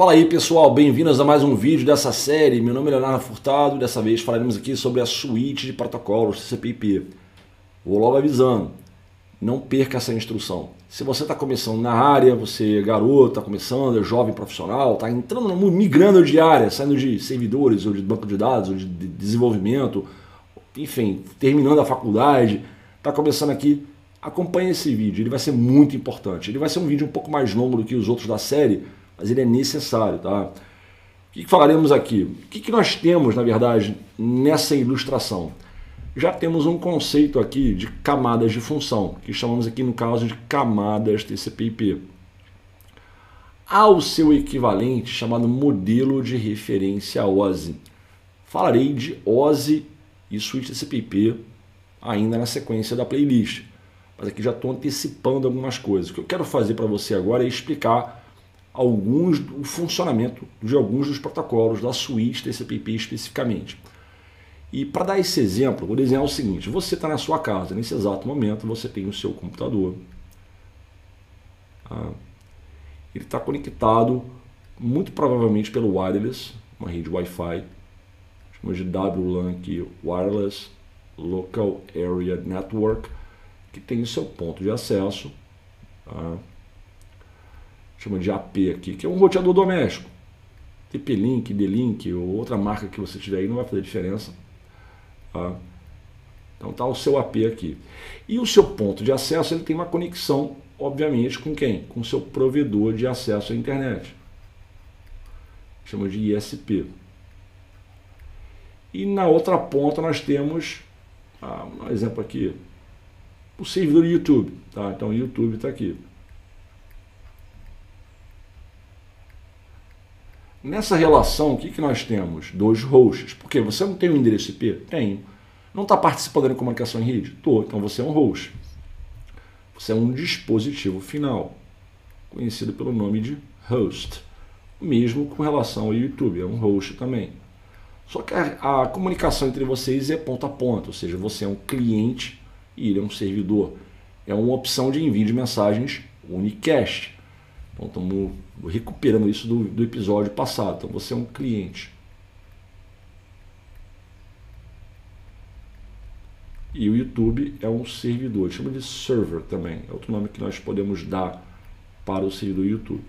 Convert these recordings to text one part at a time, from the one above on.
Fala aí pessoal, bem-vindos a mais um vídeo dessa série. Meu nome é Leonardo Furtado e dessa vez falaremos aqui sobre a suíte de protocolos TCP/IP. Vou logo avisando, não perca essa instrução. Se você está começando na área, você é garoto, está começando, é jovem profissional, está entrando, migrando de área, saindo de servidores ou de banco de dados ou de desenvolvimento, enfim, terminando a faculdade, está começando aqui, acompanhe esse vídeo, ele vai ser muito importante. Ele vai ser um vídeo um pouco mais longo do que os outros da série, mas ele é necessário, tá? O que, falaremos aqui? O que, nós temos, na verdade, nessa ilustração? Já temos um conceito aqui de camadas de função, que chamamos aqui no caso de camadas TCP/IP. Há o seu equivalente chamado modelo de referência OSI. Falarei de OSI e suíte TCP/IP ainda na sequência da playlist. Mas aqui já estou antecipando algumas coisas. O que eu quero fazer para você agora é explicar alguns o funcionamento de alguns dos protocolos da suíte TCP/IP especificamente. E para dar esse exemplo, vou desenhar o seguinte: você está na sua casa, nesse exato momento você tem o seu computador. Tá? Ele está conectado, muito provavelmente pelo wireless, uma rede Wi-Fi, chamamos de WLAN aqui, Wireless Local Area Network, que tem o seu ponto de acesso. Tá? Chama de AP aqui, que é um roteador doméstico. TP-Link, D-Link ou outra marca que você tiver aí não vai fazer diferença. Tá? Então tá o seu AP aqui. E o seu ponto de acesso ele tem uma conexão, obviamente, com quem? Com o seu provedor de acesso à internet. Chama de ISP. E na outra ponta nós temos, ah, um exemplo aqui, o servidor YouTube. Tá? Então o YouTube está aqui. Nessa relação, o que, que nós temos? Dois hosts. Porque você não tem um endereço IP? Tenho. Não está participando da comunicação em rede? Estou. Então você é um host. Você é um dispositivo final, conhecido pelo nome de host. Mesmo com relação ao YouTube, é um host também. Só que a, a comunicação entre vocês é ponto a ponto, ou seja, você é um cliente e ele é um servidor. É uma opção de envio de mensagens unicast. Então estamos recuperando isso do, do episódio passado. Então você é um cliente. E o YouTube é um servidor, chama de server também, é outro nome que nós podemos dar para o servidor YouTube.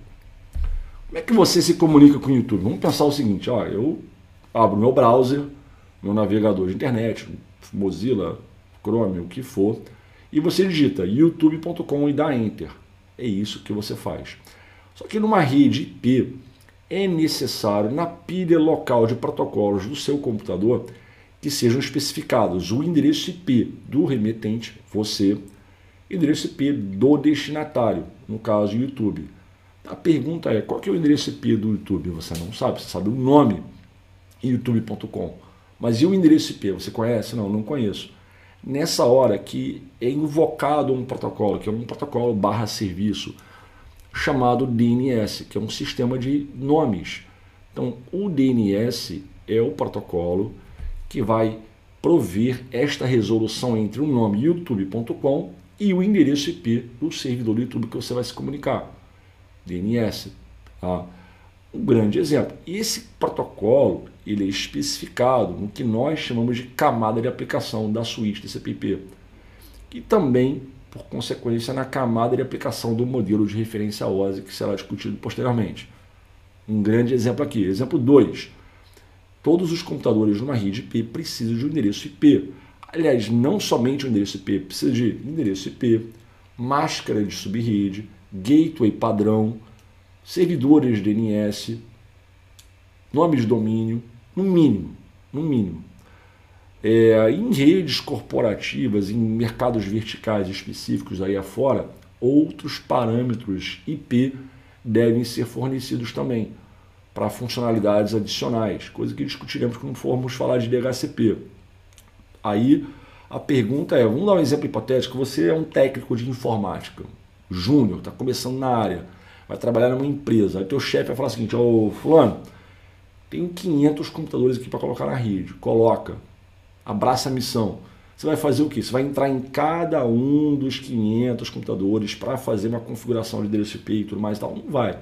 Como é que você se comunica com o YouTube? Vamos pensar o seguinte, ó, eu abro meu browser, meu navegador de internet, Mozilla, Chrome, o que for, e você digita youtube.com e dá enter. É isso que você faz. Só que numa rede IP é necessário na pilha local de protocolos do seu computador que sejam especificados o endereço IP do remetente, você, e o endereço IP do destinatário, no caso YouTube. A pergunta é, qual que é o endereço IP do YouTube? Você não sabe, você sabe o nome youtube.com. Mas e o endereço IP? Você conhece? Não, não conheço. Nessa hora que é invocado um protocolo, que é um protocolo barra serviço, chamado DNS, que é um sistema de nomes. Então, o DNS é o protocolo que vai prover esta resolução entre o nome youtube.com e o endereço IP do servidor do YouTube que você vai se comunicar. DNS. Tá? Um grande exemplo. Esse protocolo ele é especificado no que nós chamamos de camada de aplicação da suíte TCP/IP, que também por consequência, na camada de aplicação do modelo de referência OSI que será discutido posteriormente. Um grande exemplo aqui. Exemplo 2. Todos os computadores numa rede IP precisam de um endereço IP. Aliás, não somente um endereço IP, precisa de endereço IP, máscara de subrede, gateway padrão, servidores DNS, nome de domínio, no mínimo, no mínimo. É, em redes corporativas, em mercados verticais específicos aí afora, outros parâmetros IP devem ser fornecidos também para funcionalidades adicionais, coisa que discutiremos quando formos falar de DHCP. Aí a pergunta é, vamos dar um exemplo hipotético, você é um técnico de informática, júnior, está começando na área, vai trabalhar numa empresa, aí teu chefe vai falar o seguinte, ô fulano, tenho 500 computadores aqui para colocar na rede, coloca, abraça a missão. Você vai fazer o quê? Você vai entrar em cada um dos 500 computadores para fazer uma configuração de endereço IP e tudo mais e tal? Não vai.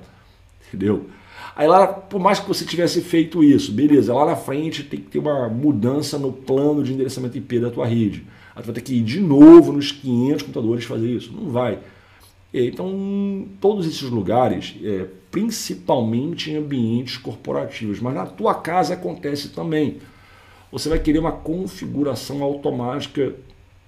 entendeu? Aí lá, por mais que você tivesse feito isso, beleza, lá na frente tem que ter uma mudança no plano de endereçamento IP da tua rede. Aí tu vai ter que ir de novo nos 500 computadores fazer isso. Não vai. Então, todos esses lugares, é, principalmente em ambientes corporativos, mas na tua casa acontece também. Você vai querer uma configuração automática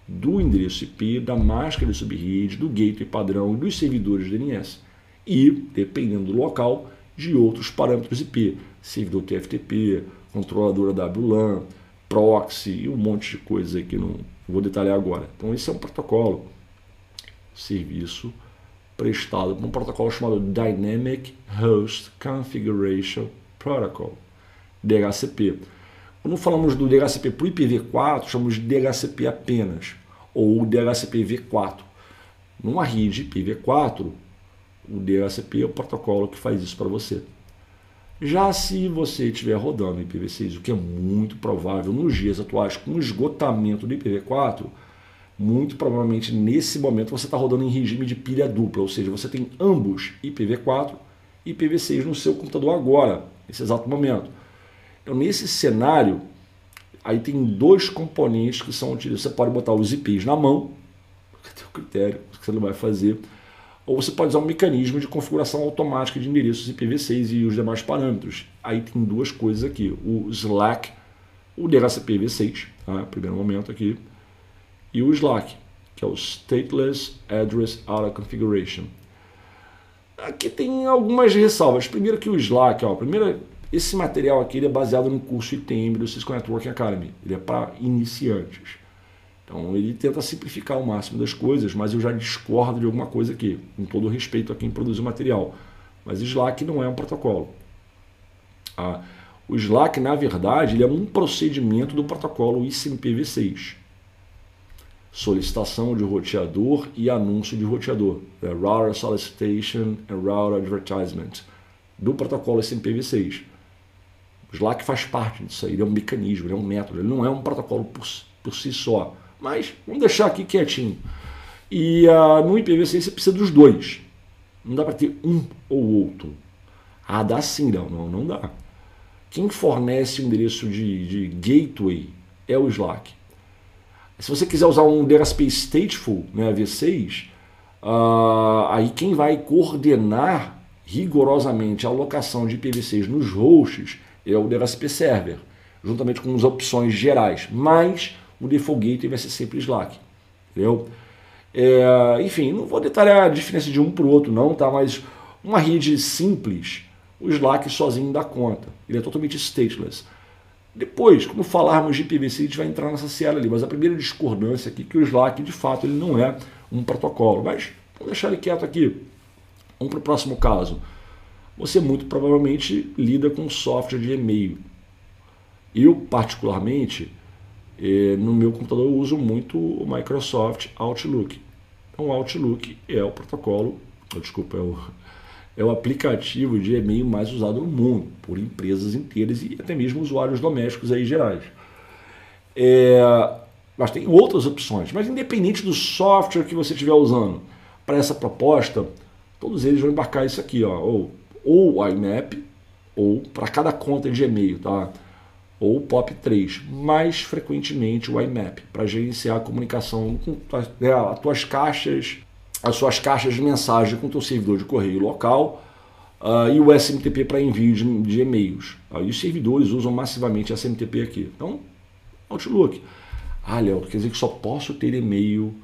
do endereço IP, da máscara de subrede, do gateway padrão e dos servidores DNS. E, dependendo do local, de outros parâmetros IP, servidor TFTP, controladora WLAN, proxy e um monte de coisas aí que não vou detalhar agora. Então, esse é um protocolo, serviço prestado por um protocolo chamado Dynamic Host Configuration Protocol, DHCP. Quando falamos do DHCP para o IPv4, chamamos de DHCP apenas, ou DHCP V4. Numa rede IPv4, o DHCP é o protocolo que faz isso para você. Já se você estiver rodando IPv6, o que é muito provável nos dias atuais, com o esgotamento do IPv4, muito provavelmente nesse momento você está rodando em regime de pilha dupla, ou seja, você tem ambos IPv4 e IPv6 no seu computador agora, nesse exato momento. Então, nesse cenário, aí tem dois componentes que são utilizados. Você pode botar os IPs na mão, que tem o critério que você não vai fazer, ou você pode usar um mecanismo de configuração automática de endereços IPv6 e os demais parâmetros. Aí tem duas coisas aqui, o Slack, o DHCP v6, tá? primeiro momento aqui, e o Slack, que é o Stateless Address Auto Configuration. Aqui tem algumas ressalvas. Primeiro que o Slack, ó, primeiro, esse material aqui é baseado no curso ITM do Cisco Networking Academy. Ele é para iniciantes. Então ele tenta simplificar o máximo das coisas, mas eu já discordo de alguma coisa aqui, com todo respeito a quem produz o material. Mas Slack não é um protocolo. Ah, o Slack, na verdade, ele é um procedimento do protocolo ICMPv6 solicitação de roteador e anúncio de roteador, é Router Solicitation and Router Advertisement, do protocolo SMPv6. O Slack faz parte disso aí, ele é um mecanismo, ele é um método, ele não é um protocolo por, por si só. Mas vamos deixar aqui quietinho. E uh, no IPv6 você precisa dos dois. Não dá para ter um ou outro. Ah, dá sim, não, não, não dá. Quem fornece o endereço de, de gateway é o Slack. Se você quiser usar um DHCP Stateful, né, V6, uh, aí quem vai coordenar rigorosamente a alocação de IPv6 nos hosts é o DHCP Server, juntamente com as opções gerais. Mas o default gateway vai ser sempre Slack. Entendeu? É, enfim, não vou detalhar a diferença de um para o outro, não, tá? Mas uma rede simples, o Slack sozinho dá conta. Ele é totalmente stateless. Depois, quando falarmos de IPv6, a gente vai entrar nessa seara ali. Mas a primeira discordância aqui é que o Slack, de fato, ele não é um protocolo. Mas vamos deixar ele quieto aqui. Vamos para o próximo caso. Você muito provavelmente lida com software de e-mail. Eu, particularmente, eh, no meu computador eu uso muito o Microsoft Outlook. Então, o Outlook é o protocolo, desculpa, é o, é o aplicativo de e-mail mais usado no mundo, por empresas inteiras e até mesmo usuários domésticos aí gerais. É, mas tem outras opções, mas independente do software que você estiver usando para essa proposta, todos eles vão embarcar isso aqui, ó, ou, ou IMAP, ou para cada conta de e-mail, tá? ou o POP3, mais frequentemente o IMAP, para gerenciar a comunicação com né, as tuas caixas as suas caixas de mensagem com o teu servidor de correio local uh, e o SMTP para envio de, de e-mails. Uh, e os servidores usam massivamente SMTP aqui. Então, Outlook. Ah, Léo, quer dizer que só posso ter e-mail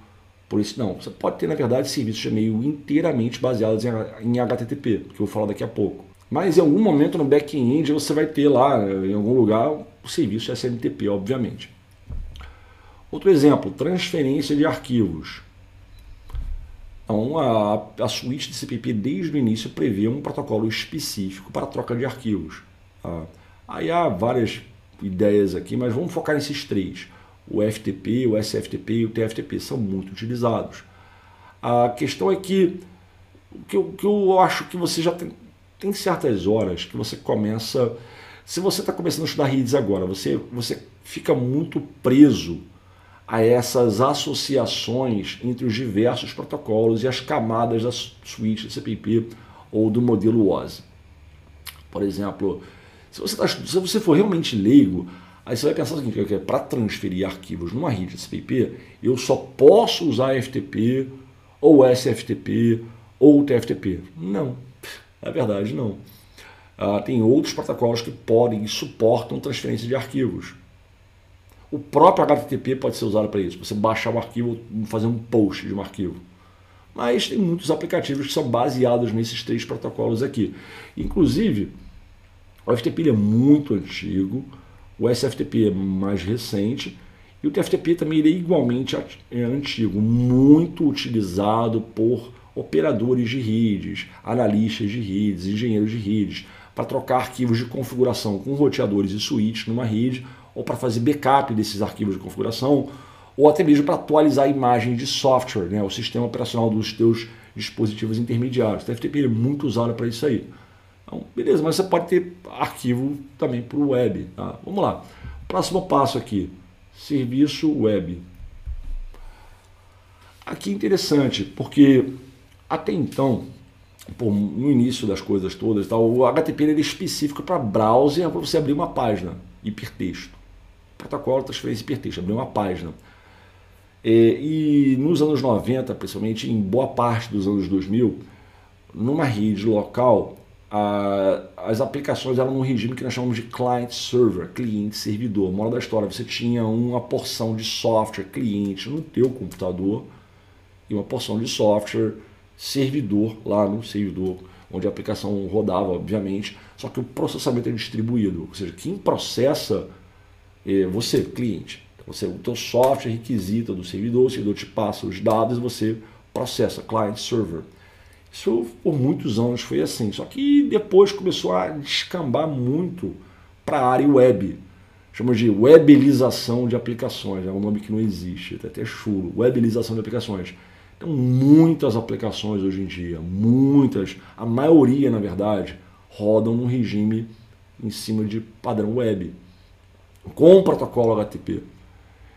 por isso? Não, você pode ter, na verdade, serviços de e-mail inteiramente baseados em, em HTTP, que eu vou falar daqui a pouco. Mas em algum momento no back-end você vai ter lá, em algum lugar, o serviço SMTP, obviamente. Outro exemplo, transferência de arquivos. Então, a, a suíte de CPP desde o início prevê um protocolo específico para troca de arquivos. Ah, aí há várias ideias aqui, mas vamos focar nesses três. O FTP, o SFTP e o TFTP são muito utilizados. A questão é que o que eu, que eu acho que você já tem, tem certas horas que você começa. Se você está começando a estudar redes agora, você, você fica muito preso a essas associações entre os diversos protocolos e as camadas da suíte CPP ou do modelo OSI. Por exemplo, se você, tá, se você for realmente leigo, aí você vai pensar o seguinte, é para transferir arquivos numa rede SPP, eu só posso usar FTP, ou SFTP, ou TFTP. Não, é verdade não. Ah, tem outros protocolos que podem e suportam transferência de arquivos. O próprio HTTP pode ser usado para isso. Você baixar um arquivo, fazer um post de um arquivo. Mas tem muitos aplicativos que são baseados nesses três protocolos aqui. Inclusive, o FTP é muito antigo, o SFTP é mais recente e o TFTP também é igualmente é antigo, muito utilizado por operadores de redes, analistas de redes, engenheiros de redes, para trocar arquivos de configuração com roteadores e switches numa rede ou para fazer backup desses arquivos de configuração, ou até mesmo para atualizar a imagem de software, né, o sistema operacional dos teus dispositivos intermediários. O TFTP é muito usado para isso aí. Então, beleza, mas você pode ter arquivo também para o web. Tá? Vamos lá. Próximo passo aqui, serviço web. Aqui é interessante, porque até então, no início das coisas todas, tá, o HTTP era específico para browser, para você abrir uma página, hipertexto protocolo de transferência hipertexto, abrir uma página. É, e nos anos 90, principalmente em boa parte dos anos 2000, numa rede local, as aplicações eram num regime que nós chamamos de client-server, cliente-servidor. Moral da história, você tinha uma porção de software cliente no teu computador e uma porção de software servidor lá no servidor, onde a aplicação rodava, obviamente, só que o processamento é distribuído, ou seja, quem processa você, cliente. Você, o teu software requisita do servidor, o servidor te passa os dados você processa, client server. Isso por muitos anos foi assim, só que depois começou a descambar muito para a área web. Chamamos de webilização de aplicações, é um nome que não existe, é até chulo, webilização de aplicações. Então, muitas aplicações hoje em dia, muitas, a maioria na verdade, rodam num regime em cima de padrão web com o protocolo HTTP.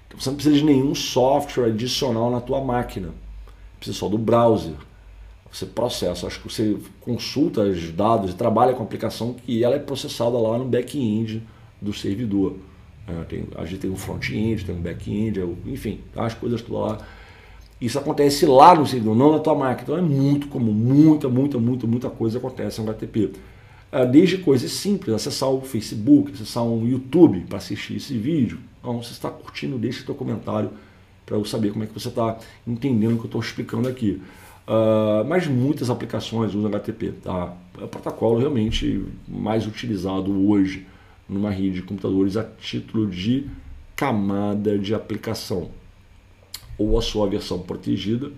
Então você não precisa de nenhum software adicional na tua máquina. Precisa só do browser. Você processa, acho que você consulta os dados e trabalha com a aplicação que ela é processada lá no back-end do servidor. É, tem, a gente tem um front-end, tem um back-end, é enfim, as coisas todas lá. Isso acontece lá no servidor, não na tua máquina. Então é muito comum, muita, muita, muita, muita coisa acontece no HTTP. Ah, desde coisas simples, acessar o Facebook, acessar o YouTube para assistir esse vídeo. Então, você está curtindo, deixe seu comentário para eu saber como é que você está entendendo o que eu estou explicando aqui. Uh, mas muitas aplicações usam HTTP. Tá? É o protocolo realmente mais utilizado hoje numa rede de computadores a título de camada de aplicação. Ou a sua versão protegida,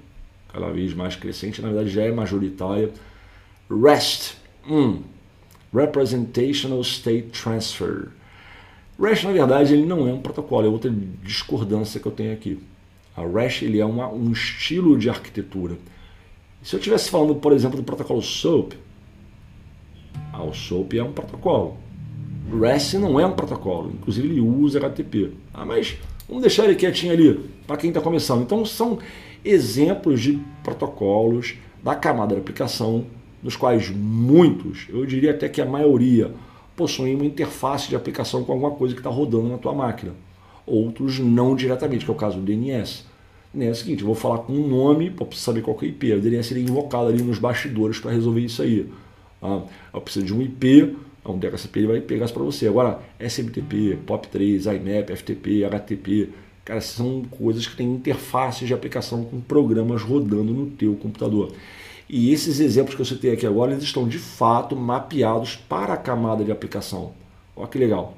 cada vez mais crescente, na verdade já é majoritária. REST. Hum, Representational State Transfer. REST, na verdade, ele não é um protocolo, é outra discordância que eu tenho aqui. A REST ele é uma, um estilo de arquitetura. Se eu estivesse falando, por exemplo, do protocolo SOAP, ah, o SOAP é um protocolo. REST não é um protocolo, inclusive ele usa HTTP. Ah, mas vamos deixar ele quietinho ali, para quem está começando. Então são exemplos de protocolos da camada de aplicação dos quais muitos, eu diria até que a maioria, possuem uma interface de aplicação com alguma coisa que está rodando na tua máquina. Outros não diretamente, que é o caso do DNS. DNS é o seguinte, eu vou falar com um nome para saber qual é a IP. O DNS seria invocado ali nos bastidores para resolver isso aí. Ah, eu preciso de um IP, um DHCP ele vai pegar isso para você. Agora, SMTP, POP3, IMAP, FTP, HTTP, cara, são coisas que têm interfaces de aplicação com programas rodando no teu computador. E esses exemplos que eu citei aqui agora, eles estão de fato mapeados para a camada de aplicação. Olha que legal.